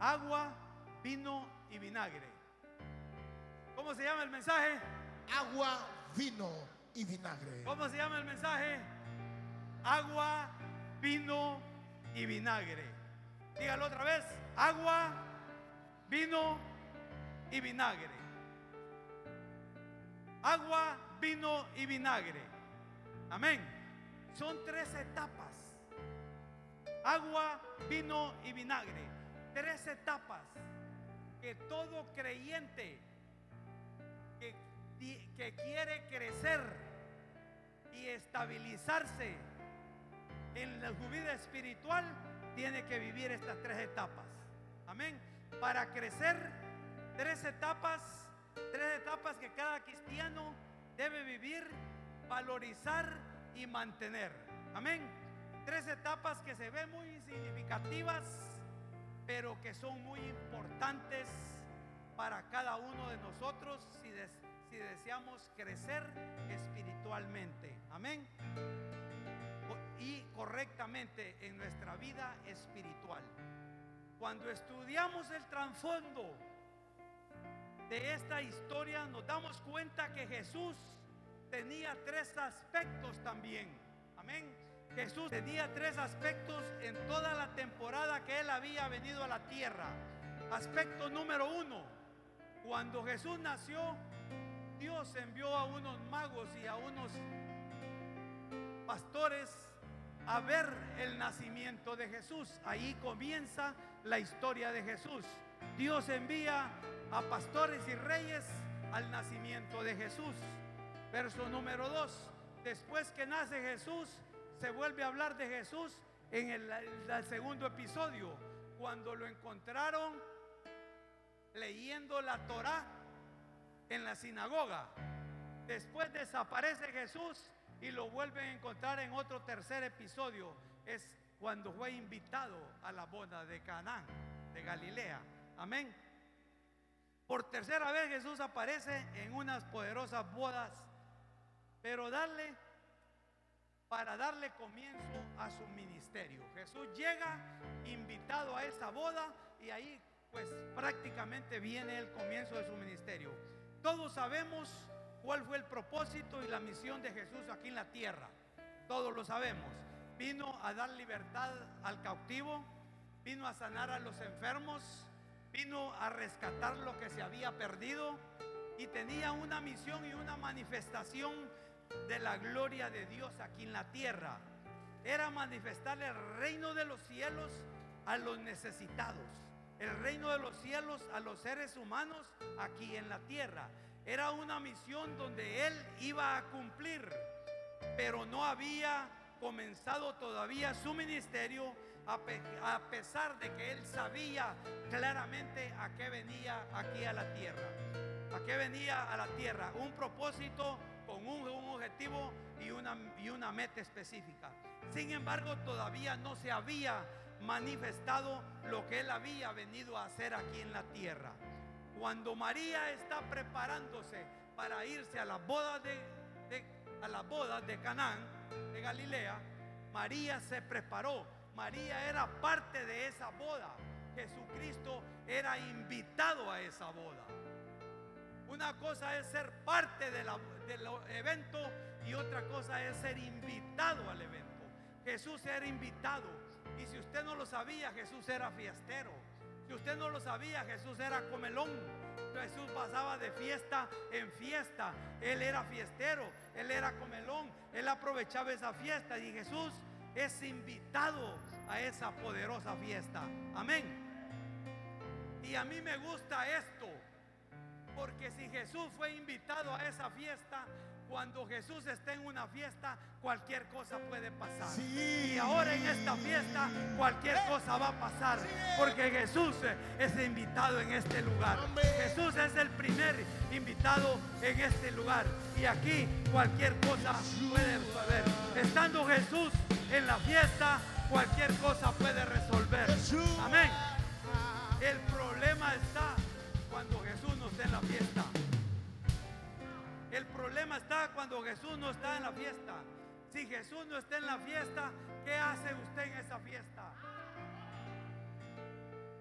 agua, vino y vinagre. ¿Cómo se llama el mensaje? Agua, vino y vinagre. ¿Cómo se llama el mensaje? Agua, vino y vinagre. Dígalo otra vez. Agua, vino y vinagre. Agua, vino y vinagre. Amén. Son tres etapas. Agua, vino y vinagre. Tres etapas que todo creyente que, que quiere crecer y estabilizarse en la vida espiritual tiene que vivir estas tres etapas. Amén. Para crecer, tres etapas, tres etapas que cada cristiano debe vivir, valorizar y mantener. Amén. Tres etapas que se ven muy significativas, pero que son muy importantes para cada uno de nosotros si, deseamos crecer espiritualmente. Amén. Y correctamente en nuestra vida espiritual. Cuando estudiamos el trasfondo de esta historia, nos damos cuenta que Jesús tenía tres aspectos también. Amén. Jesús tenía tres aspectos en toda la temporada que él había venido a la tierra. Aspecto número uno, cuando Jesús nació, Dios envió a unos magos y a unos pastores a ver el nacimiento de Jesús. Ahí comienza la historia de Jesús. Dios envía a pastores y reyes al nacimiento de Jesús. Verso número 2. Después que nace Jesús, se vuelve a hablar de Jesús en el, segundo episodio, cuando lo encontraron leyendo la Torá en la sinagoga. Después desaparece Jesús y lo vuelven a encontrar en otro tercer episodio. Es cuando fue invitado a la boda de Canaán, de Galilea. Amén. Por tercera vez Jesús aparece en unas poderosas bodas, pero darle para darle comienzo a su ministerio. Jesús llega invitado a esa boda y ahí pues prácticamente viene el comienzo de su ministerio. Todos sabemos cuál fue el propósito y la misión de Jesús aquí en la tierra. Todos lo sabemos. Vino a dar libertad al cautivo, vino a sanar a los enfermos, vino a rescatar lo que se había perdido y tenía una misión y una manifestación de la gloria de Dios aquí en la tierra. Era manifestar el reino de los cielos a los necesitados el reino de los cielos a los seres humanos aquí en la tierra. Era una misión donde él iba a cumplir, pero no había comenzado todavía su ministerio a, pesar de que él sabía claramente a qué venía aquí a la tierra. A qué venía a la tierra. Un propósito con un, objetivo y una, y una meta específica. Sin embargo, todavía no se había manifestado lo que él había venido a hacer aquí en la tierra. Cuando María está preparándose para irse a la boda de, a la boda de Canaán, de Galilea, María se preparó. María era parte de esa boda. Jesucristo era invitado a esa boda. Una cosa es ser parte del evento y otra cosa es ser invitado al evento. Jesús era invitado. Y si usted no lo sabía, Jesús era fiestero. Si usted no lo sabía, Jesús era comelón. Jesús pasaba de fiesta en fiesta. Él era fiestero, él era comelón. Él aprovechaba esa fiesta y Jesús es invitado a esa poderosa fiesta. Amén. Y a mí me gusta esto, porque si Jesús fue invitado a esa fiesta, cuando Jesús está en una fiesta, cualquier cosa puede pasar. Y ahora en esta fiesta, cualquier eh. cosa va a pasar. Porque Jesús es invitado en este lugar. Jesús es el primer invitado en este lugar. Y aquí cualquier cosa puede suceder. Estando Jesús en la fiesta, cualquier cosa puede resolver. Amén. El problema está Jesús en la fiesta. El problema está cuando Jesús no está en la fiesta. Si Jesús no está en la fiesta, ¿qué hace usted en esa fiesta?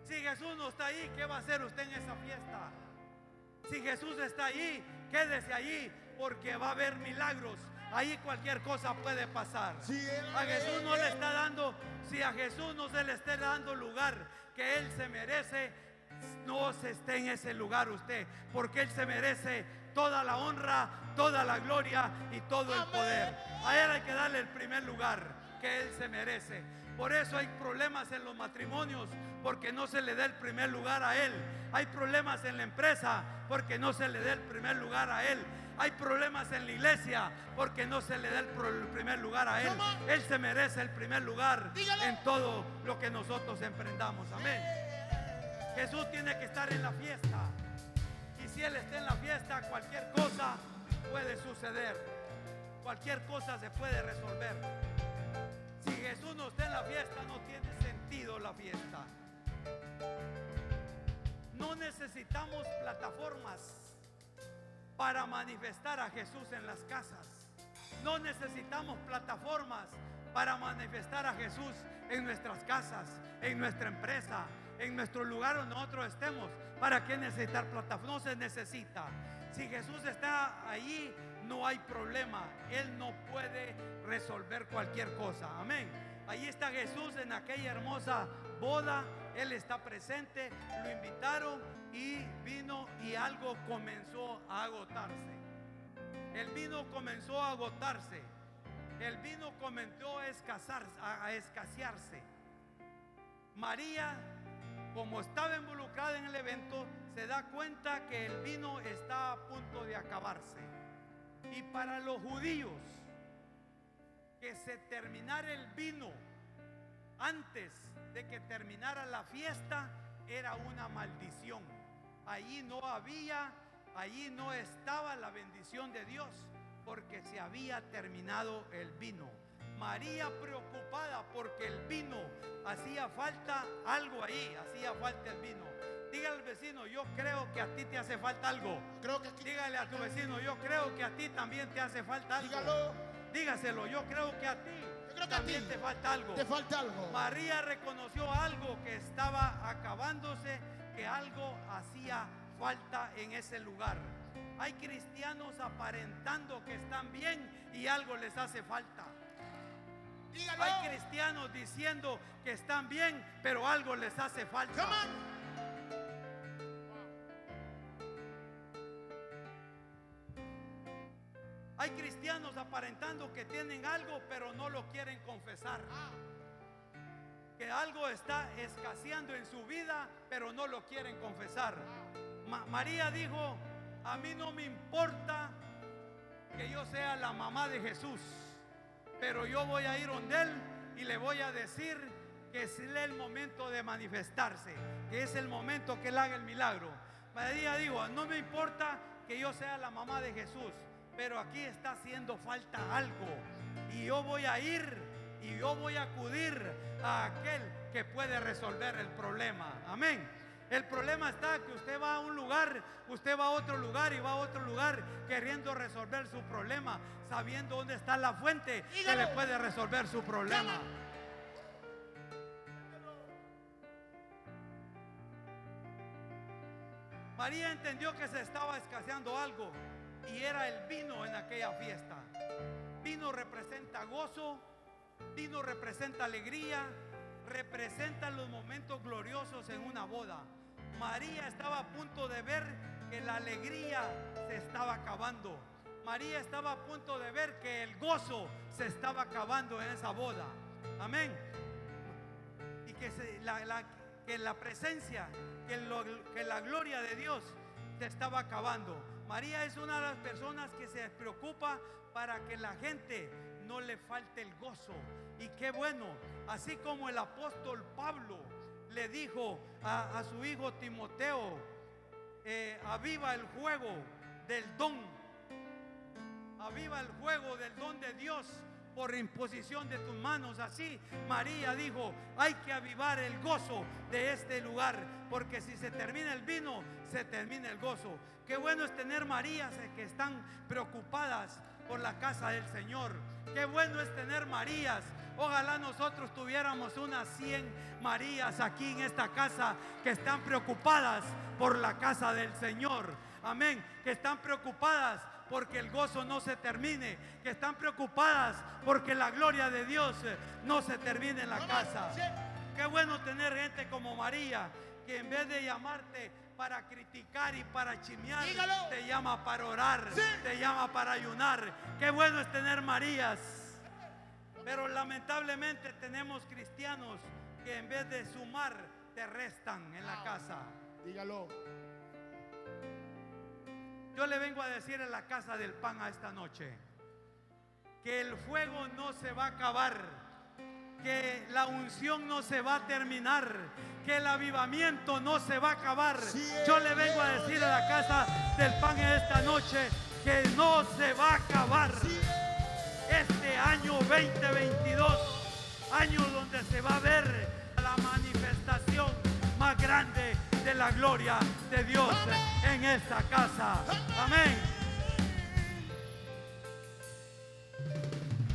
Si Jesús no está ahí, ¿qué va a hacer usted en esa fiesta? Si Jesús está ahí, quédese allí porque va a haber milagros. Ahí cualquier cosa puede pasar. A Jesús no le está dando, si a Jesús no se le está dando lugar que Él se merece, no se esté en ese lugar usted, porque Él se merece toda la honra, toda la gloria y todo el poder. A Él hay que darle el primer lugar que Él se merece. Por eso hay problemas en los matrimonios, porque no se le da el primer lugar a Él. Hay problemas en la empresa, porque no se le da el primer lugar a Él. Hay problemas en la iglesia, porque no se le da el, primer lugar a Él. Él se merece el primer lugar en todo lo que nosotros emprendamos. Amén. Jesús tiene que estar en la fiesta. Y si Él está en la fiesta, cualquier cosa puede suceder. Cualquier cosa se puede resolver. Si Jesús no está en la fiesta, no tiene sentido la fiesta. No necesitamos plataformas para manifestar a Jesús en las casas. No necesitamos plataformas para manifestar a Jesús en nuestras casas, en nuestra empresa, en nuestro lugar donde nosotros estemos. ¿Para qué necesitar plataformas? No se necesita. Si Jesús está ahí, no hay problema. Él no puede resolver cualquier cosa. Amén. Ahí está Jesús en aquella hermosa boda. Él está presente. Lo invitaron y vino y algo comenzó a agotarse. El vino comenzó a agotarse. El vino comenzó a, escasearse. María, como estaba involucrada en el evento, se da cuenta que el vino está a punto de acabarse. Y para los judíos, que se terminara el vino antes de que terminara la fiesta era una maldición. Allí no había, allí no estaba la bendición de Dios porque se había terminado el vino. María preocupada porque el vino hacía falta algo ahí, hacía falta el vino. Dígale al vecino, yo creo que a ti te hace falta algo. Creo que Dígale a tu vecino, yo creo que a ti también te hace falta algo. Dígalo. Dígaselo, yo creo que a ti también te falta algo. Te falta algo. María reconoció algo que estaba acabándose, que algo hacía falta en ese lugar. Hay cristianos aparentando que están bien y algo les hace falta. Dígalo. Hay cristianos diciendo que están bien, pero algo les hace falta. Hay cristianos aparentando que tienen algo, pero no lo quieren confesar. Que algo está escaseando en su vida, pero no lo quieren confesar. María dijo, a mí no me importa que yo sea la mamá de Jesús, pero yo voy a ir donde él y le voy a decir que es el momento de manifestarse, que es el momento que él haga el milagro. María dijo, no me importa que yo sea la mamá de Jesús, pero aquí está haciendo falta algo. Y yo voy a ir y yo voy a acudir a aquel que puede resolver el problema. Amén. El problema está que usted va a un lugar, usted va a otro lugar y va a otro lugar queriendo resolver su problema, sabiendo dónde está la fuente que le puede resolver su problema. María entendió que se estaba escaseando algo y era el vino en aquella fiesta. Vino representa gozo, vino representa alegría, representa los momentos gloriosos en una boda. María estaba a punto de ver que la alegría se estaba acabando. María estaba a punto de ver que el gozo se estaba acabando en esa boda. Amén. Y que, la, que la presencia, que, que la gloria de Dios se estaba acabando. María es una de las personas que se preocupa para que la gente no le falte el gozo. Y qué bueno, así como el apóstol Pablo le dijo a, su hijo Timoteo, eh, aviva el juego del don, aviva el juego del don de Dios por imposición de tus manos. Así María dijo, hay que avivar el gozo de este lugar, porque si se termina el vino, se termina el gozo. Qué bueno es tener Marías que están preocupadas por la casa del Señor. Qué bueno es tener Marías Ojalá nosotros tuviéramos unas 100 Marías aquí en esta casa que están preocupadas por la casa del Señor. Amén. Que están preocupadas porque el gozo no se termine. Que están preocupadas porque la gloria de Dios eh, no se termine en la casa. Qué bueno tener gente como María que en vez de llamarte para criticar y para chimear, Dígalo. te llama para orar, Sí. te llama para ayunar. Qué bueno es tener Marías. Pero lamentablemente tenemos cristianos que en vez de sumar, te restan en la casa. Dígalo. Yo le vengo a decir en la casa del pan a esta noche que el fuego no se va a acabar, que la unción no se va a terminar, que el avivamiento no se va a acabar. Yo le vengo a decir a la casa del pan esta noche que no se va a acabar. Este año 2022, año donde se va a ver la manifestación más grande de la gloria de Dios en esta casa. Amén.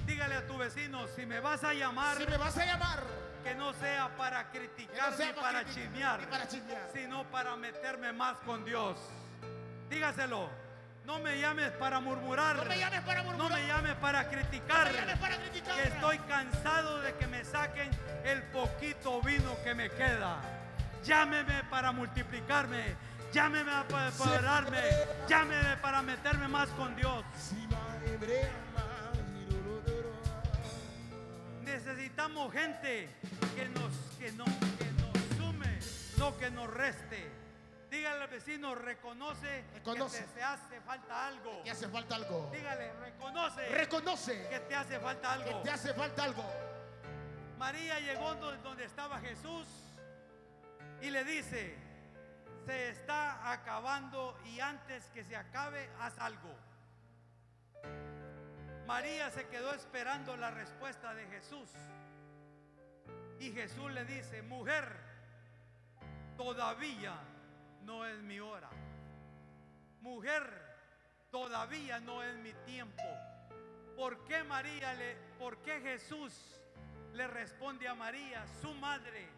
Dígale a tu vecino, si me vas a llamar, Si me vas a llamar, que no sea para criticar no sea ni para criticar, chismear, ni para chismear. sino para meterme más con Dios. Dígaselo. No me llames para murmurar. No me llames para No murmurar. me llames para criticar. No me llames para criticar. Que estoy cansado de que me saquen el poquito vino que me queda. Llámeme para multiplicarme. Llámeme para empoderarme. Llámeme para meterme más con Dios. Necesitamos gente que nos, que nos, que nos sume, no que nos reste. Dígale al vecino, reconoce, Reconoce. que te, te hace falta algo. Te hace falta algo. Dígale, reconoce Reconoce que te hace falta que algo. te hace falta algo. María llegó do- donde estaba Jesús y le dice, se está acabando y antes que se acabe, haz algo. María se quedó esperando la respuesta de Jesús. Y Jesús le dice, mujer, todavía no es mi hora. Mujer, todavía no es mi tiempo. ¿Por qué María le, por qué Jesús le responde a María, su madre,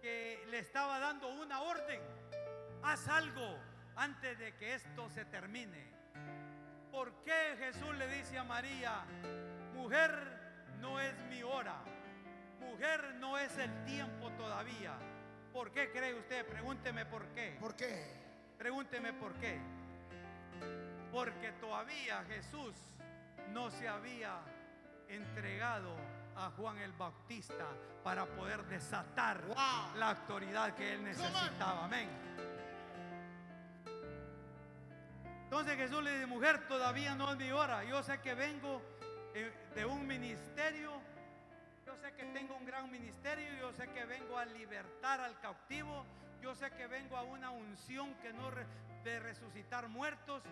que le estaba dando una orden? Haz algo antes de que esto se termine. ¿Por qué Jesús le dice a María, mujer, no es mi hora? Mujer, no es el tiempo todavía. ¿Por qué cree usted? Pregúnteme por qué. ¿Por qué? Pregúnteme por qué. Porque todavía Jesús no se había entregado a Juan el Bautista para poder desatar Wow. la autoridad que él necesitaba. Amén. Entonces Jesús le dice, mujer, todavía no es mi hora. Yo sé que vengo eh, de un ministerio. Yo sé que tengo un gran ministerio. Yo sé que vengo a libertar al cautivo. Yo sé que vengo a una unción que no re- de resucitar muertos.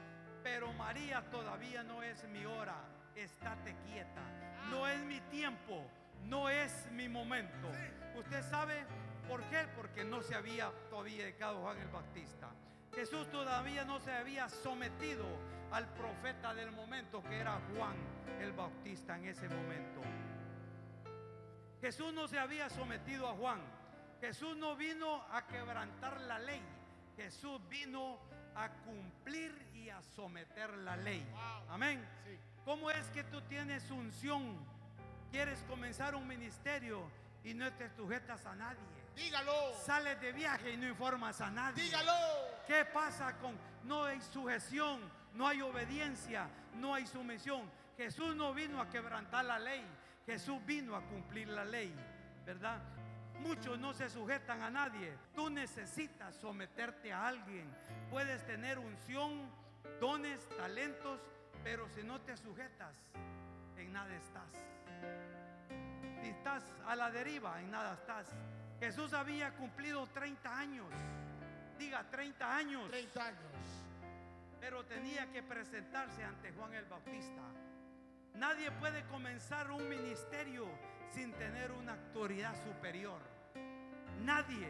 Pero María todavía no es mi hora. Estate quieta. No es mi tiempo. No es mi momento. Usted sabe por qué? Porque no se había todavía dedicado Juan el Bautista. Jesús todavía no se había sometido al profeta del momento que era Juan el Bautista en ese momento. Jesús no se había sometido a Juan. Jesús no vino a quebrantar la ley. Jesús vino a cumplir y a someter la ley. Amén. Sí. ¿Cómo es que tú tienes unción? Quieres comenzar un ministerio y no te sujetas a nadie. Dígalo. Sales de viaje y no informas a nadie. Dígalo. ¿Qué pasa con no hay sujeción, no hay obediencia, no hay sumisión? Jesús no vino a quebrantar la ley, Jesús vino a cumplir la ley, ¿verdad? Muchos no se sujetan a nadie. Tú necesitas someterte a alguien. Puedes tener unción, dones, talentos, pero si no te sujetas, en nada estás. Si estás a la deriva, en nada estás. Jesús había cumplido 30 años. Diga 30 años. 30 años. Pero tenía que presentarse ante Juan el Bautista. Nadie puede comenzar un ministerio sin tener una autoridad superior. Nadie.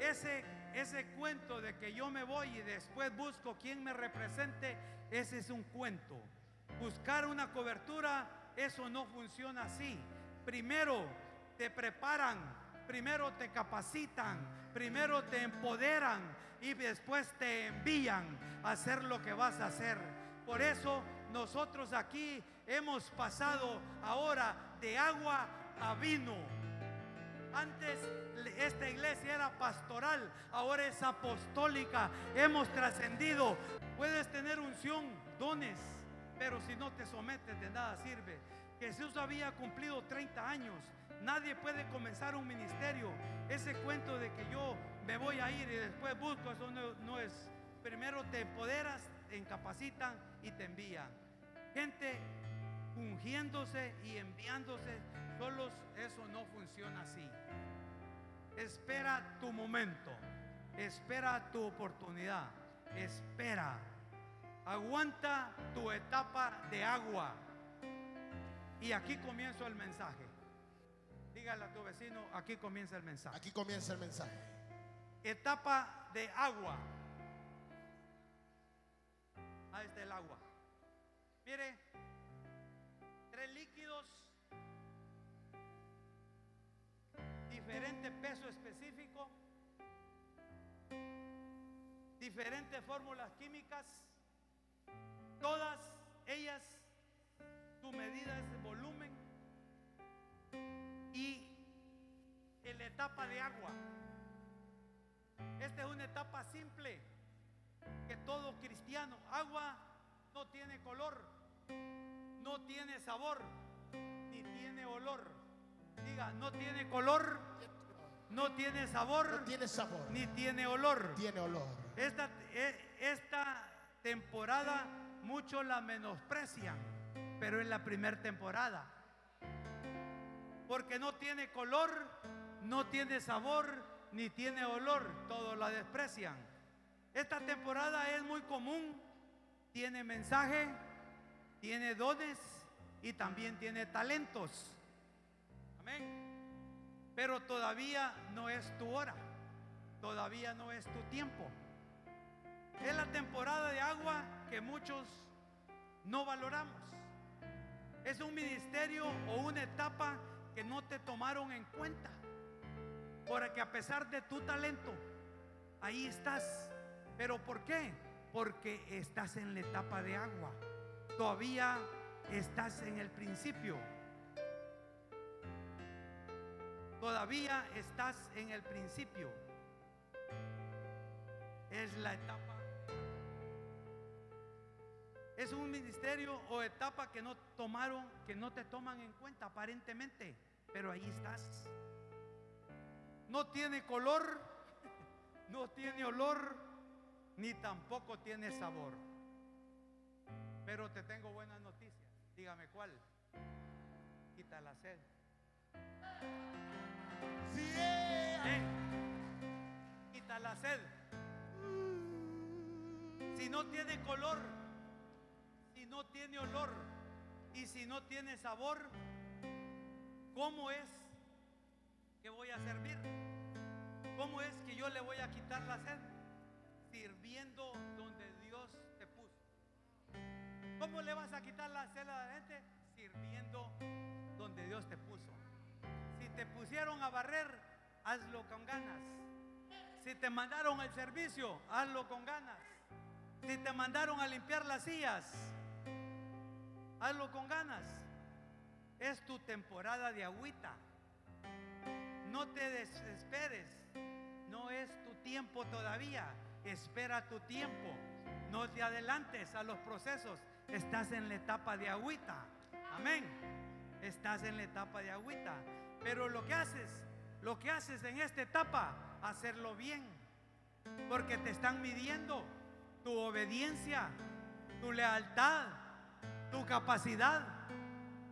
Ese, ese cuento de que yo me voy y después busco quien me represente, ese es un cuento. Buscar una cobertura, eso no funciona así. primero te preparan, primero te capacitan, primero te empoderan y después te envían a hacer lo que vas a hacer. Por eso nosotros aquí hemos pasado ahora de agua a vino. Antes esta iglesia era pastoral, ahora es apostólica. Hemos trascendido. Puedes tener unción, dones, pero si no te sometes de nada sirve. Jesús había cumplido 30 años. Nadie puede comenzar un ministerio. Ese cuento de que yo me voy a ir y después busco, eso no, no es. Primero te empoderas, te incapacitan y te envían. Gente ungiéndose y enviándose, solos eso no funciona así. Espera tu momento, espera tu oportunidad, espera. Aguanta tu etapa de agua. Y aquí comienzo el mensaje. Dígale a tu vecino, aquí comienza el mensaje. Aquí comienza el mensaje. Etapa de agua. Ahí está el agua. Mire, diferente peso específico, diferentes fórmulas químicas, todas ellas su medida es de volumen y la etapa de agua. Esta es una etapa simple que todo cristiano, agua no tiene color, no tiene sabor, ni tiene olor. Diga, no tiene color, no tiene sabor, No tiene sabor, ni tiene olor. tiene olor. Esta, e- esta temporada muchos la menosprecian, pero es la primera temporada. Porque no tiene color, no tiene sabor, ni tiene olor. Todos la desprecian. Esta temporada es muy común. Tiene mensaje, tiene dones y también tiene talentos. Pero todavía no es tu hora. Todavía no es tu tiempo. Es la temporada de agua que muchos no valoramos. Es un ministerio o una etapa que no te tomaron en cuenta. Porque a pesar de tu talento, ahí estás. ¿Pero por qué? Porque estás en la etapa de agua. Todavía estás en el principio. Todavía estás en el principio. Es la etapa. Es un ministerio o etapa que no tomaron, que no te toman en cuenta aparentemente, pero ahí estás. No tiene color, no tiene olor, ni tampoco tiene sabor. Pero te tengo buenas noticias. Dígame cuál. Quita la sed. Sí. Quita la sed. Si no tiene color, si no tiene olor y si no tiene sabor, ¿cómo es que voy a servir? ¿Cómo es que yo le voy a quitar la sed? Sirviendo donde Dios te puso. ¿Cómo le vas a quitar la sed a la gente? Sirviendo donde Dios te puso. Te pusieron a barrer, hazlo con ganas. Si te mandaron al servicio, hazlo con ganas. Si te mandaron a limpiar las sillas, hazlo con ganas. Es tu temporada de agüita. No te desesperes. No es tu tiempo todavía. Espera tu tiempo. No te adelantes a los procesos. Estás en la etapa de agüita. Amén. Estás en la etapa de agüita. Pero lo que haces, lo que haces en esta etapa, hacerlo bien. Porque te están midiendo tu obediencia, tu lealtad, tu capacidad.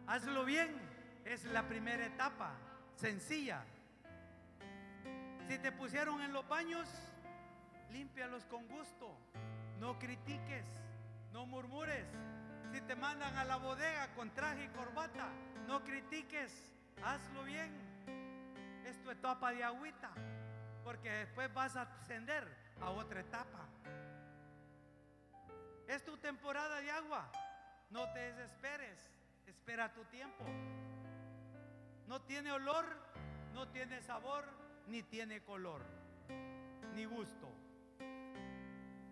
Hazlo bien. Es la primera etapa, sencilla. Si te pusieron en los baños, límpialos con gusto. No critiques, no murmures. Si te mandan a la bodega con traje y corbata, no critiques, hazlo bien. Es tu etapa de agüita, porque después vas a ascender a otra etapa. Es tu temporada de agua. No te desesperes, espera tu tiempo. No tiene olor, no tiene sabor, ni tiene color, ni gusto.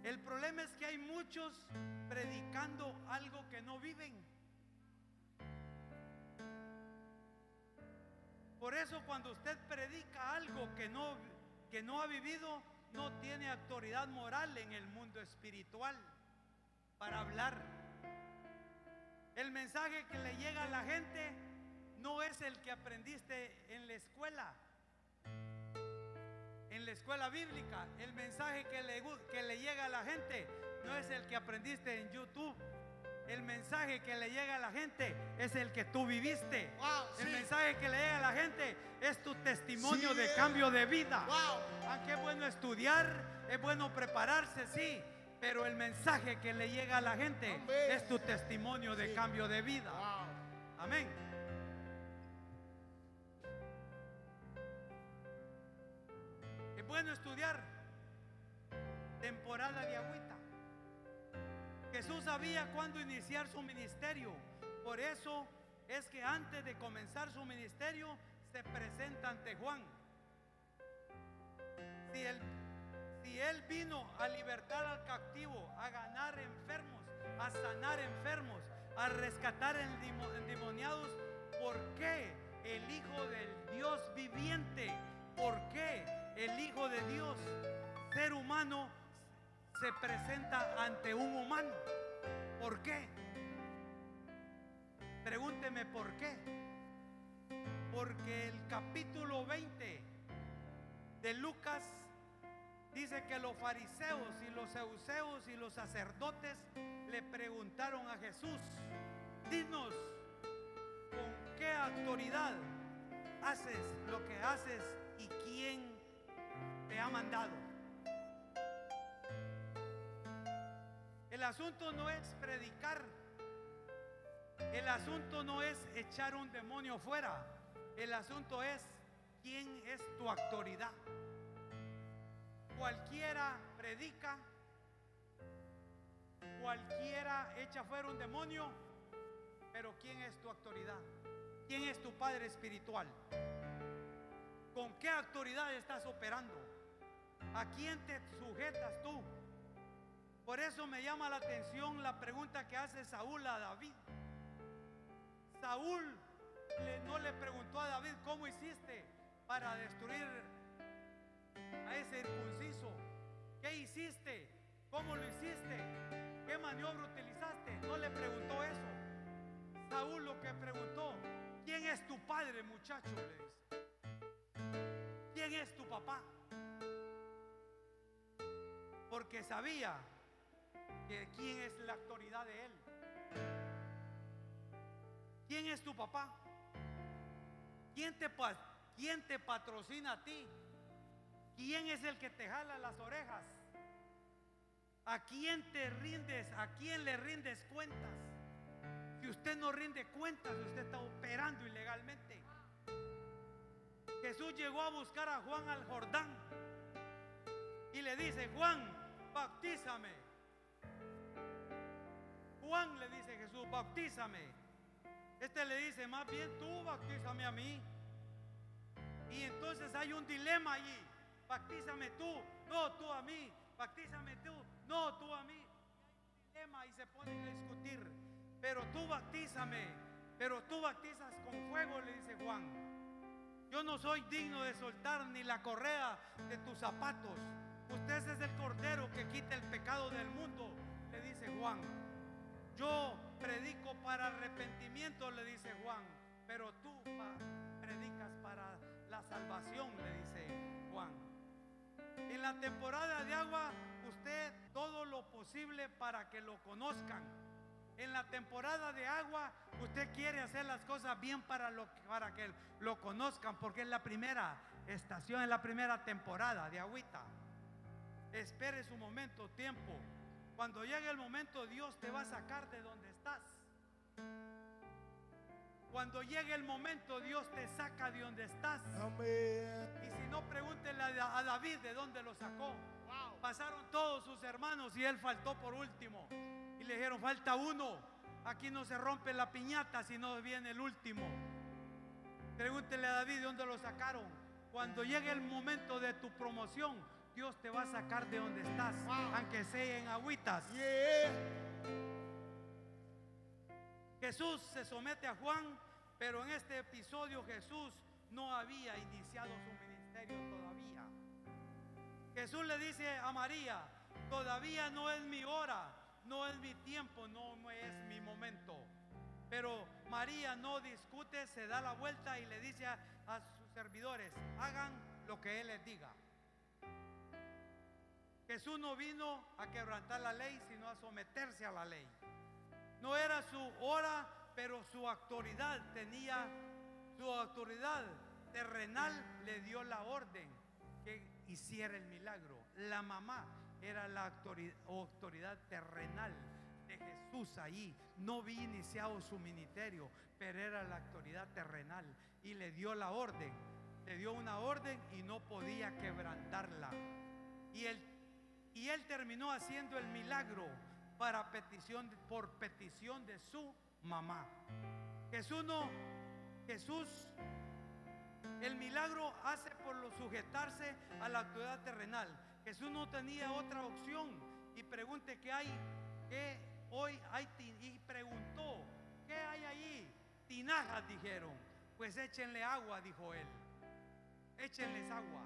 El problema es que hay muchos predicando algo que no viven. Por eso cuando usted predica algo que no, que no ha vivido, no tiene autoridad moral en el mundo espiritual para hablar. El mensaje que le llega a la gente no es el que aprendiste en la escuela, en la escuela bíblica. El mensaje que le, que le llega a la gente no es el que aprendiste en YouTube. El mensaje que le llega a la gente es el que tú viviste. el mensaje que le llega a la gente es tu testimonio de cambio de vida. Aunque es bueno estudiar, es bueno prepararse, sí. Pero el mensaje que le llega a la gente es tu testimonio de cambio de vida. Amén. Es bueno estudiar temporada de agüita. Jesús sabía cuándo iniciar su ministerio. Por eso es que antes de comenzar su ministerio se presenta ante Juan. Si él, vino a libertar al cautivo, a ganar enfermos, a sanar enfermos, a rescatar endemoniados, ¿por qué el Hijo del Dios viviente? ¿Por qué el Hijo de Dios, ser humano, se presenta ante un humano? ¿Por qué? Pregúnteme por qué. Porque el capítulo 20 de Lucas dice que los fariseos y los euseos y los sacerdotes le preguntaron a Jesús, dinos, ¿con qué autoridad haces lo que haces y quién te ha mandado? El asunto no es predicar. El asunto no es echar un demonio fuera. El asunto es quién es tu autoridad. Cualquiera predica, cualquiera echa fuera un demonio, pero ¿quién es tu autoridad? ¿Quién es tu Padre espiritual? ¿Con qué autoridad estás operando? ¿A quién te sujetas tú? Por eso me llama la atención la pregunta que hace Saúl a David. Saúl no le preguntó a David cómo hiciste para destruir a ese circunciso. ¿Qué hiciste? ¿Cómo lo hiciste? ¿Qué maniobra utilizaste? No le preguntó eso. Saúl lo que preguntó, ¿quién es tu padre, muchacho? ¿Quién es tu papá? Porque sabía quién es la autoridad de él. ¿Quién es tu papá? ¿Quién te, quién te patrocina a ti? ¿Quién es el que te jala las orejas? ¿A quién te rindes? ¿A quién le rindes cuentas? Si usted no rinde cuentas, usted está operando ilegalmente. Jesús llegó a buscar a Juan al Jordán y le dice, Juan, bautízame. Juan le dice Jesús, bautízame. Este le dice, más bien tú bautízame a mí. Y entonces hay un dilema allí. Bautízame tú, no tú a mí. Bautízame tú, no tú a mí. Y hay un dilema y se ponen a discutir. Pero tú bautízame, pero tú bautizas con fuego, le dice Juan. Yo no soy digno de soltar ni la correa de tus zapatos. Usted es el cordero que quita el pecado del mundo, le dice Juan. Yo predico para arrepentimiento, le dice Juan, pero tú predicas para la salvación, le dice Juan. En la temporada de agua, usted todo lo posible para que lo conozcan. En la temporada de agua, usted quiere hacer las cosas bien para, para que lo conozcan, porque es la primera estación, es la primera temporada de agüita. Espere su momento, tiempo. Cuando llegue el momento, Dios te va a sacar de donde estás. Cuando llegue el momento, Dios te saca de donde estás. Y si no, pregúntele a David de dónde lo sacó. Pasaron todos sus hermanos y él faltó por último. Y le dijeron, falta uno. Aquí no se rompe la piñata si no viene el último. Pregúntele a David de dónde lo sacaron. Cuando llegue el momento de tu promoción, Dios te va a sacar de donde estás, Wow. aunque sea en agüitas. Yeah. Jesús se somete a Juan, pero en este episodio Jesús no había iniciado su ministerio todavía. Jesús le dice a María, todavía no es mi hora, no es mi tiempo, no es mi momento. Pero María no discute, se da la vuelta y le dice a, a sus servidores, hagan lo que Él les diga. Jesús no vino a quebrantar la ley, sino a someterse a la ley. No era su hora, pero su autoridad tenía, su autoridad terrenal le dio la orden que hiciera el milagro. La mamá era la autoridad, terrenal de Jesús ahí. No había iniciado su ministerio, pero era la autoridad terrenal y le dio la orden. Le dio una orden y no podía quebrantarla. Y él, y él terminó haciendo el milagro para petición, por petición de su mamá. Jesús no, Jesús, el milagro hace por lo sujetarse a la autoridad terrenal. Jesús no tenía otra opción y pregunte qué hay, qué hoy hay, y preguntó, ¿qué hay allí? Tinajas dijeron, pues échenle agua, dijo él, échenles agua.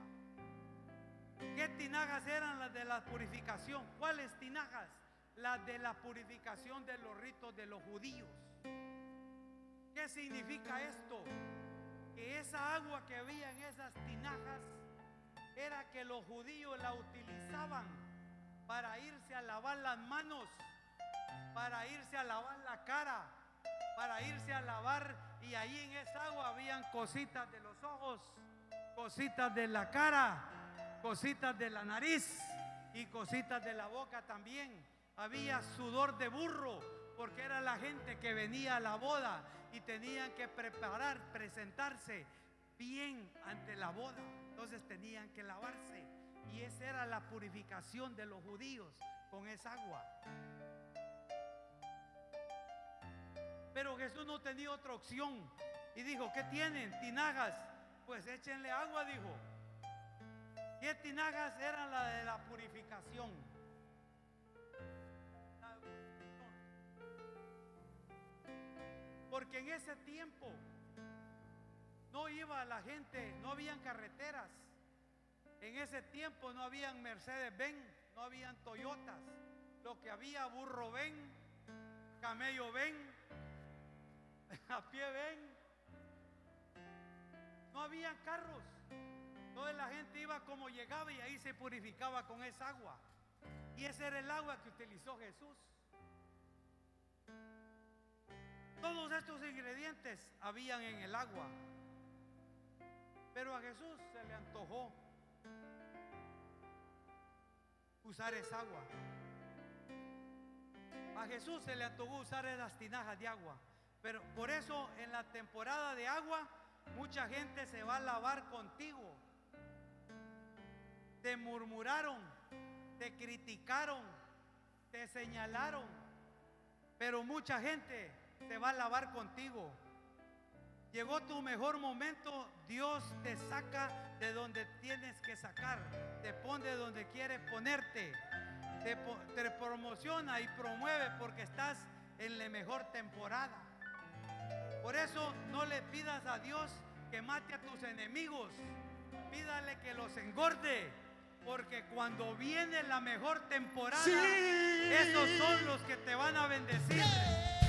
¿Qué tinajas eran las de la purificación? ¿Cuáles tinajas? Las de la purificación de los ritos de los judíos. ¿Qué significa esto? Que esa agua que había en esas tinajas era que los judíos la utilizaban para irse a lavar las manos, para irse a lavar la cara, para irse a lavar y ahí en esa agua habían cositas de los ojos, cositas de la cara, cositas de la nariz y cositas de la boca también. Había sudor de burro porque era la gente que venía a la boda y tenían que preparar, presentarse bien ante la boda. Entonces tenían que lavarse y esa era la purificación de los judíos con esa agua. Pero Jesús no tenía otra opción y dijo, ¿qué tienen? Tinajas. Pues échenle agua, dijo. ¿Qué tinajas eran las de la purificación? Porque en ese tiempo no iba la gente, no habían carreteras. En ese tiempo no habían Mercedes Benz, no habían Toyotas. Lo que había burro ven, camello ven, a pie ven. No habían carros. Toda la gente iba como llegaba y ahí se purificaba con esa agua. Y ese era el agua que utilizó Jesús. Todos estos ingredientes habían en el agua. Pero a Jesús se le antojó usar esa agua. A Jesús se le antojó usar esas tinajas de agua. Pero por eso en la temporada de agua mucha gente se va a lavar contigo. Te murmuraron, te criticaron, te señalaron. Pero mucha gente se va a lavar contigo. Llegó tu mejor momento, Dios te saca de donde tienes que sacar, te pone donde quieres ponerte, te, po- te promociona y promueve porque estás en la mejor temporada. Por eso no le pidas a Dios que mate a tus enemigos, pídale que los engorde, porque cuando viene la mejor temporada, Sí. esos son los que te van a bendecir.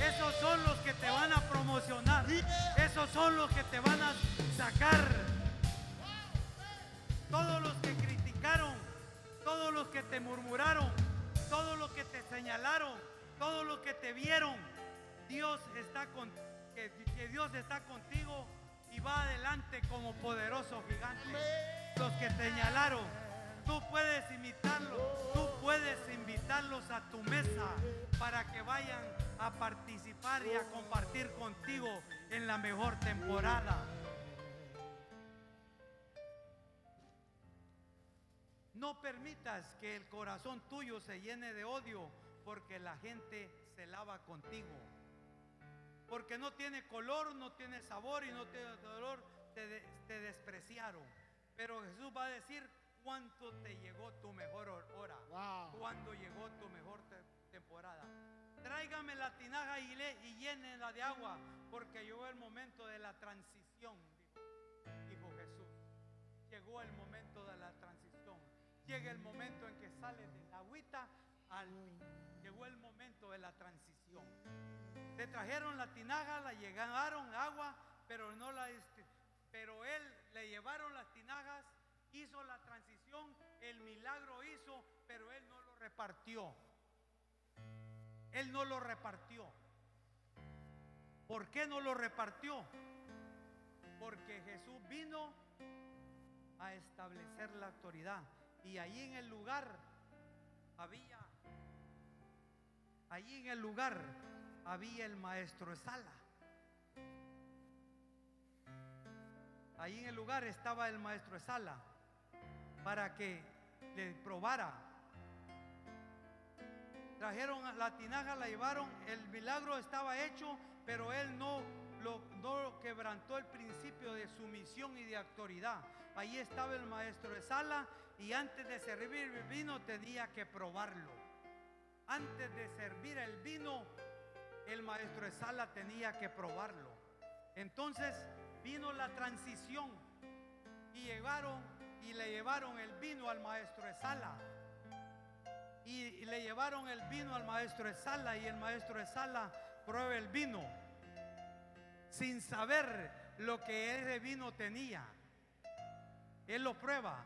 Esos son los que te van a promocionar. Esos son los que te van a sacar. Todos los que criticaron, todos los que te murmuraron, todos los que te señalaron, todos los que te vieron, Dios está con que, que Dios está contigo y va adelante como poderoso gigante. Los que te señalaron, tú puedes imitarlos, tú puedes invitarlos a tu mesa para que vayan a participar y a compartir contigo en la mejor temporada. No permitas que el corazón tuyo se llene de odio porque la gente se lava contigo. porque no tiene color, no tiene sabor y no tiene dolor, te, te despreciaron. Pero Jesús va a decir cuánto te llegó tu mejor hora, Wow. cuando llegó tu mejor te- temporada. Tráigame la tinaja y, le, y llénenla de agua, porque llegó el momento de la transición, dijo, Jesús. Llegó el momento de la transición. Llega el momento en que sale de la agüita al. Llegó el momento de la transición. Le trajeron la tinaja, la llegaron agua, pero no la este, pero él le llevaron las tinajas, hizo la transición, el milagro hizo, pero él no lo repartió. Él no lo repartió. ¿Por qué no lo repartió? Porque Jesús vino a establecer la autoridad. Y allí en el lugar había, allí en el lugar había el maestro Sala. Allí en el lugar estaba el maestro Sala para que le probara. Trajeron la tinaja, la llevaron, el milagro estaba hecho, pero él no lo, quebrantó el principio de sumisión y de autoridad. Allí estaba el maestro de sala y antes de servir el vino tenía que probarlo. Antes de servir el vino, el maestro de sala tenía que probarlo. Entonces vino la transición y llegaron y le llevaron el vino al maestro de sala. Y, le llevaron el vino al maestro de sala y el maestro de sala prueba el vino sin saber lo que ese vino tenía. Él lo prueba.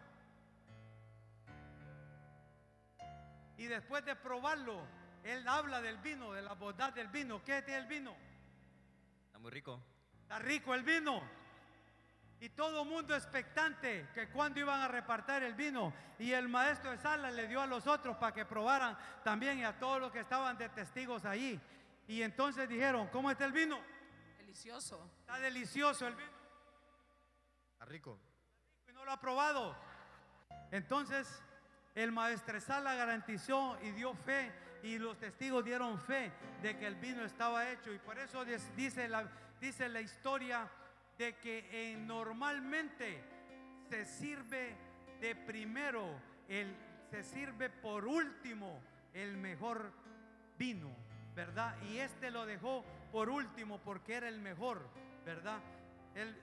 Y después de probarlo, él habla del vino, de la bondad del vino. ¿Qué tiene el vino? Está muy rico. Está rico el vino. Y todo el mundo expectante que cuando iban a repartir el vino. Y el maestro de sala le dio a los otros para que probaran también y a todos los que estaban de testigos allí. Y entonces dijeron, ¿cómo está el vino? Delicioso. Está delicioso el vino. Está rico. Y no lo ha probado. Entonces el maestresala garantizó y dio fe y los testigos dieron fe de que el vino estaba hecho. Y por eso dice la, dice la historia de que eh, normalmente se sirve de primero, el, se sirve por último el mejor vino, ¿verdad? Y este lo dejó por último porque era el mejor, ¿verdad? El,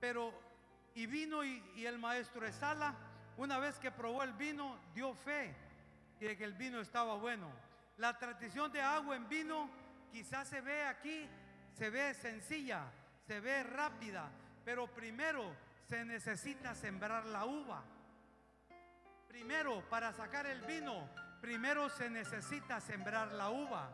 pero, y vino y, y el maestro de sala, una vez que probó el vino, dio fe de que el vino estaba bueno. La tradición de agua en vino quizás se ve aquí, se ve sencilla, se ve rápida, pero primero se necesita sembrar la uva. Primero, para sacar el vino, primero se necesita sembrar la uva.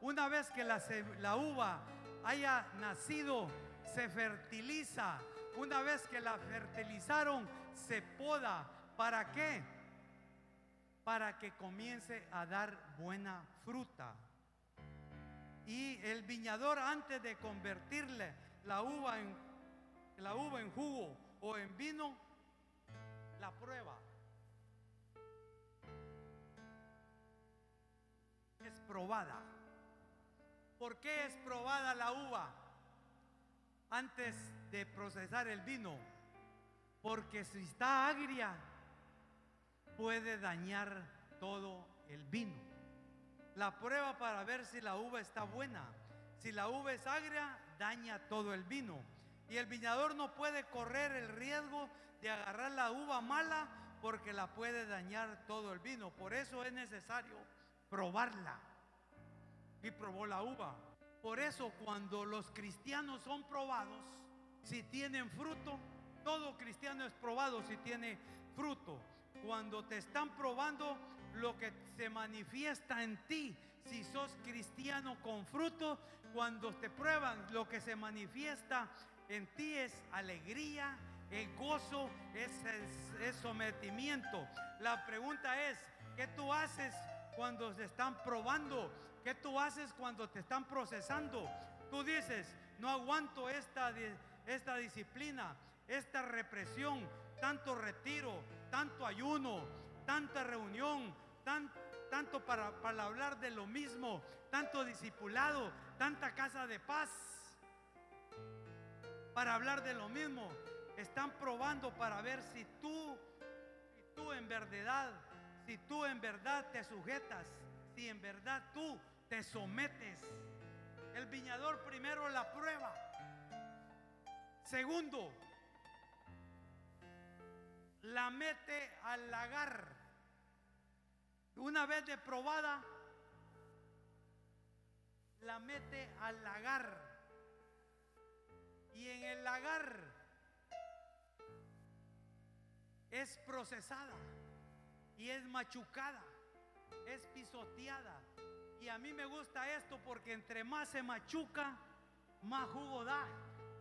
Una vez que la, uva haya nacido, se fertiliza. Una vez que la fertilizaron, se poda. ¿Para qué? Para que comience a dar buena fruta. Y el viñador antes de convertirle la uva en la uva en jugo o en vino, la prueba. Es probada. ¿Por qué es probada la uva antes de procesar el vino? Porque si está agria, puede dañar todo el vino. La prueba para ver si la uva está buena. Si la uva es agria, daña todo el vino. Y el viñador no puede correr el riesgo de agarrar la uva mala porque la puede dañar todo el vino. Por eso es necesario probarla. Y probó la uva. Por eso cuando los cristianos son probados, si tienen fruto, todo cristiano es probado si tiene fruto. Cuando te están probando lo que se manifiesta en ti, si sos cristiano con fruto, cuando te prueban lo que se manifiesta en ti es alegría, es gozo, es, sometimiento. La pregunta es, ¿qué tú haces cuando te están probando? ¿Qué tú haces cuando te están procesando? Tú dices, no aguanto esta, esta disciplina, esta represión, tanto retiro, tanto ayuno, tanta reunión, tan, tanto para, para hablar de lo mismo, tanto discipulado, tanta casa de paz, para hablar de lo mismo. Están probando para ver si tú, si tú en verdad, si tú en verdad te sujetas, si en verdad tú te sometes. El viñador primero la prueba. Segundo, la mete al lagar. Una vez de probada, la mete al lagar. Y en el lagar es procesada y es machucada, es pisoteada. Y a mí me gusta esto porque entre más se machuca, más jugo da.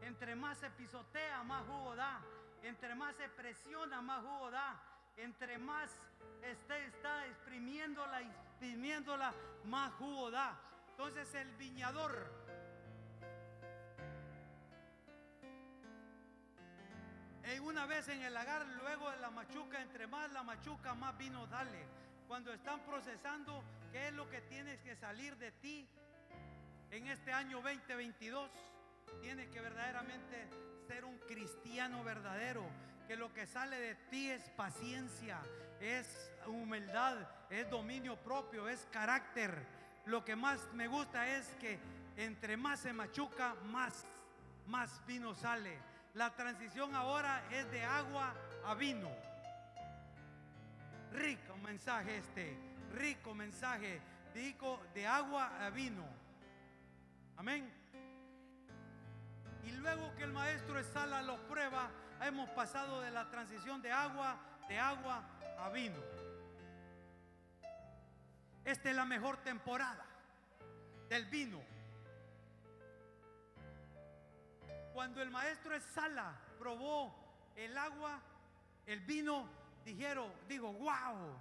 Entre más se pisotea, más jugo da. Entre más se presiona, más jugo da. Entre más está, está exprimiéndola, exprimiéndola, más jugo da. Entonces el viñador en una vez en el lagar, luego de la machuca, entre más la machuca, más vino dale. Cuando están procesando qué es lo que tienes que salir de ti en este año 2022, tienes que verdaderamente ser un cristiano verdadero, que lo que sale de ti es paciencia, es humildad, es dominio propio, es carácter. Lo que más me gusta es que entre más se machuca, más, más vino sale. La transición ahora es de agua a vino. Rico mensaje este, rico mensaje, digo, de agua a vino. Amén. Y luego que el maestro Esala lo prueba, hemos pasado de la transición de agua, de agua a vino. Esta es la mejor temporada del vino. Cuando el maestro Esala probó el agua, el vino, dijeron, digo, wow,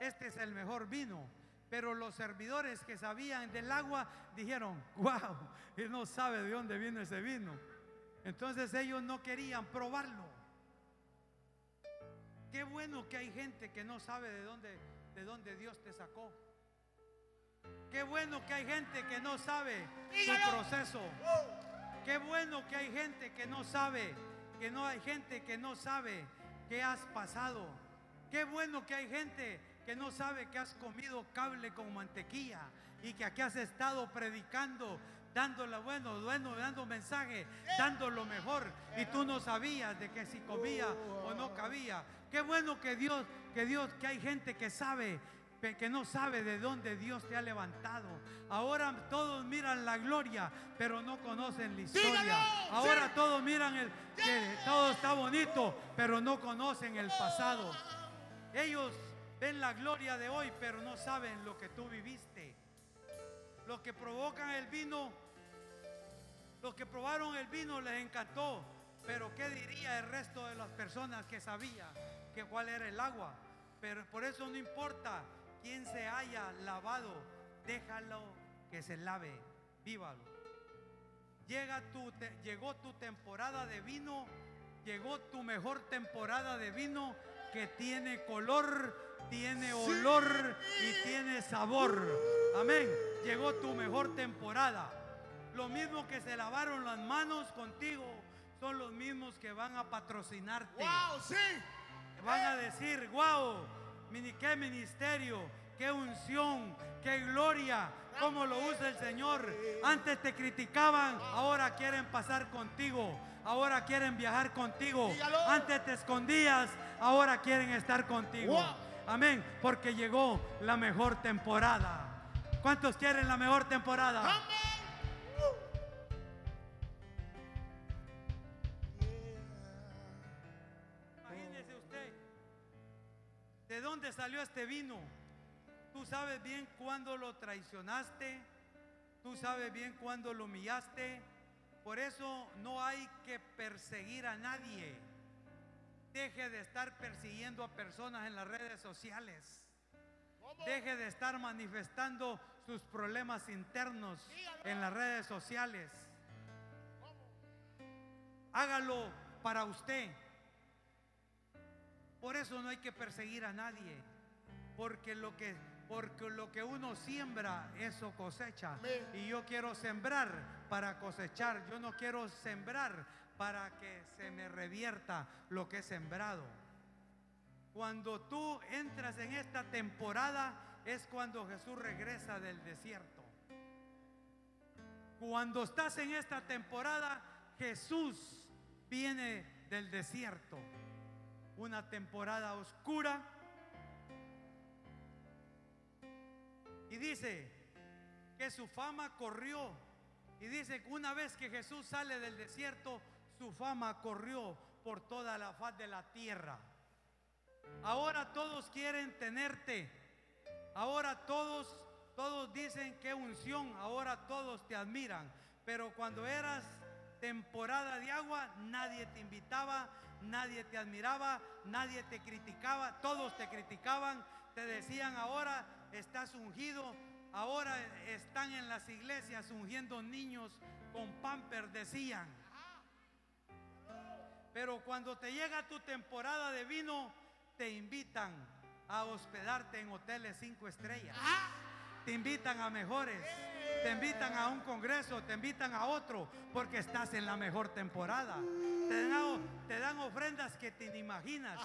este es el mejor vino. Pero los servidores que sabían del agua dijeron, wow, él no sabe de dónde viene ese vino. Entonces ellos no querían probarlo. Qué bueno que hay gente que no sabe de dónde, de dónde Dios te sacó. Qué bueno que hay gente que no sabe su proceso. Qué bueno que hay gente que no sabe, que no hay gente que no sabe qué has pasado. Qué bueno que hay gente que no sabe que has comido cable con mantequilla y que aquí has estado predicando, dando lo bueno, bueno, dando mensaje, dando lo mejor y tú no sabías de que si comía o no cabía. Qué bueno que Dios, que Dios, que hay gente que sabe que no sabe de dónde Dios te ha levantado. Ahora todos miran la gloria, pero no conocen la historia. Ahora todos miran el, que todo está bonito, pero no conocen el pasado. Ellos ven la gloria de hoy, pero no saben lo que tú viviste. Los que provocan el vino, los que probaron el vino les encantó, pero ¿qué diría el resto de las personas que sabía que cuál era el agua? Pero por eso no importa quien se haya lavado, déjalo que se lave, vívalo. Llega tu, llegó tu temporada de vino, llegó tu mejor temporada de vino que tiene color, tiene olor y tiene sabor. Amén. Llegó tu mejor temporada. Lo mismo que se lavaron las manos contigo son los mismos que van a patrocinarte. Wow, sí. Van a decir, wow, qué ministerio, qué unción, qué gloria, cómo lo usa el Señor. Antes te criticaban, ahora quieren pasar contigo, ahora quieren viajar contigo. Antes te escondías, ahora quieren estar contigo. Amén, porque llegó la mejor temporada. ¿Cuántos quieren la mejor temporada? Usted, ¿de dónde salió este vino? Tú sabes bien cuándo lo traicionaste, tú sabes bien cuándo lo humillaste. Por eso no hay que perseguir a nadie. Deje de estar persiguiendo a personas en las redes sociales. Deje de estar manifestando sus problemas internos en las redes sociales. Hágalo para usted. Por eso no hay que perseguir a nadie. Porque lo que Porque lo que uno siembra, eso cosecha. Y yo quiero sembrar para cosechar. Yo no quiero sembrar para que se me revierta lo que he sembrado. Cuando tú entras en esta temporada es cuando Jesús regresa del desierto. Cuando estás en esta temporada, Jesús viene del desierto. Una temporada oscura. Y dice que su fama corrió. Y dice que una vez que Jesús sale del desierto, su fama corrió por toda la faz de la tierra. Ahora todos quieren tenerte. Ahora todos, todos dicen que unción. Ahora todos te admiran. Pero cuando eras temporada de agua, nadie te invitaba, nadie te admiraba, nadie te criticaba. Todos te criticaban. Te decían ahora estás ungido. Ahora están en las iglesias ungiendo niños con pamper, decían. Pero cuando te llega tu temporada de vino, te invitan a hospedarte en hoteles cinco estrellas. Te invitan a mejores. Te invitan a un congreso, te invitan a otro, porque estás en la mejor temporada. Te dan, ofrendas que te imaginas,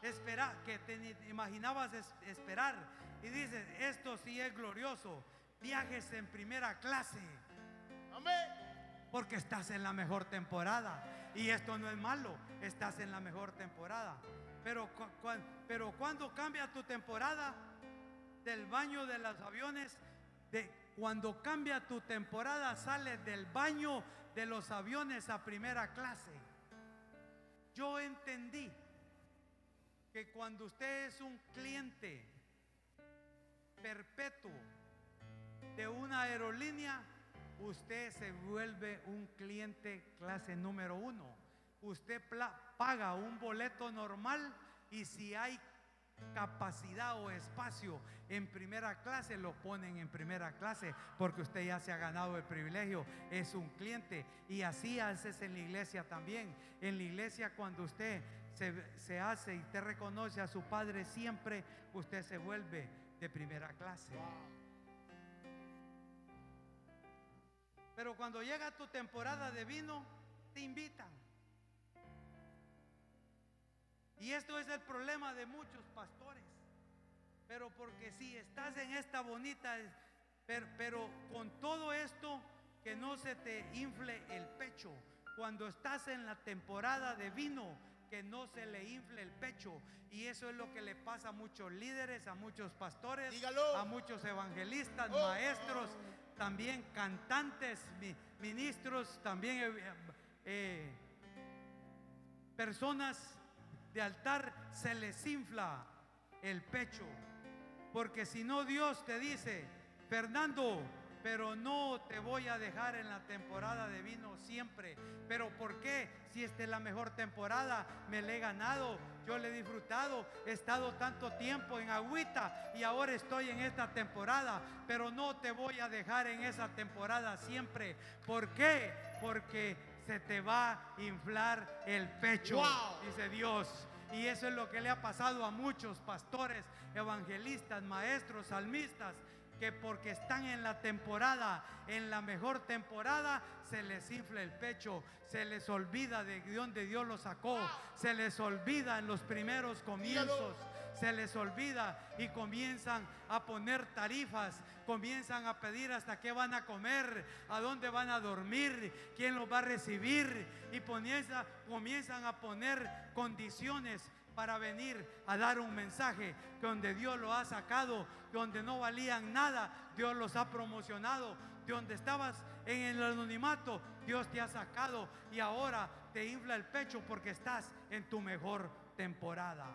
espera, que te imaginabas es- esperar. Y dices, esto sí es glorioso. Viajes en primera clase Amén. Porque estás en la mejor temporada. Y esto no es malo, estás en la mejor temporada. Pero, cu- cu- pero cuando cambia tu temporada del baño de los aviones, de, cuando cambia tu temporada, sales del baño de los aviones a primera clase. Yo entendí que cuando usted es un cliente perpetuo de una aerolínea, usted se vuelve un cliente clase número uno. Usted paga un boleto normal y si hay capacidad o espacio en primera clase, lo ponen en primera clase porque usted ya se ha ganado el privilegio, es un cliente. Y así haces en la iglesia también. En la iglesia cuando usted se, se hace y te reconoce a su padre siempre, usted se vuelve de primera clase. Pero cuando llega tu temporada de vino, te invitan. Y esto es el problema de muchos pastores. Pero porque si estás en esta bonita, pero, pero con todo esto, que no se te infle el pecho. Cuando estás en la temporada de vino, que no se le infle el pecho. Y eso es lo que le pasa a muchos líderes, a muchos pastores, Dígalo. a muchos evangelistas, Oh. maestros, también cantantes, mi- ministros, también eh, eh, personas de altar, se les infla el pecho. Porque si no Dios te dice, Fernando, pero no te voy a dejar en la temporada de vino siempre. Pero ¿por qué? Si esta es la mejor temporada, me la he ganado, yo le he disfrutado, he estado tanto tiempo en agüita y ahora estoy en esta temporada, pero no te voy a dejar en esa temporada siempre. ¿Por qué? Porque se te va a inflar el pecho, Wow. dice Dios. Y eso es lo que le ha pasado a muchos pastores, evangelistas, maestros, salmistas, que porque están en la temporada, en la mejor temporada, se les infla el pecho, se les olvida de dónde Dios los sacó, se les olvida en los primeros comienzos, se les olvida y comienzan a poner tarifas, comienzan a pedir hasta qué van a comer, a dónde van a dormir, quién los va a recibir y comienza- comienzan a poner condiciones para venir a dar un mensaje donde Dios lo ha sacado, donde no valían nada, Dios los ha promocionado, de donde estabas en el anonimato, Dios te ha sacado y ahora te infla el pecho porque estás en tu mejor temporada.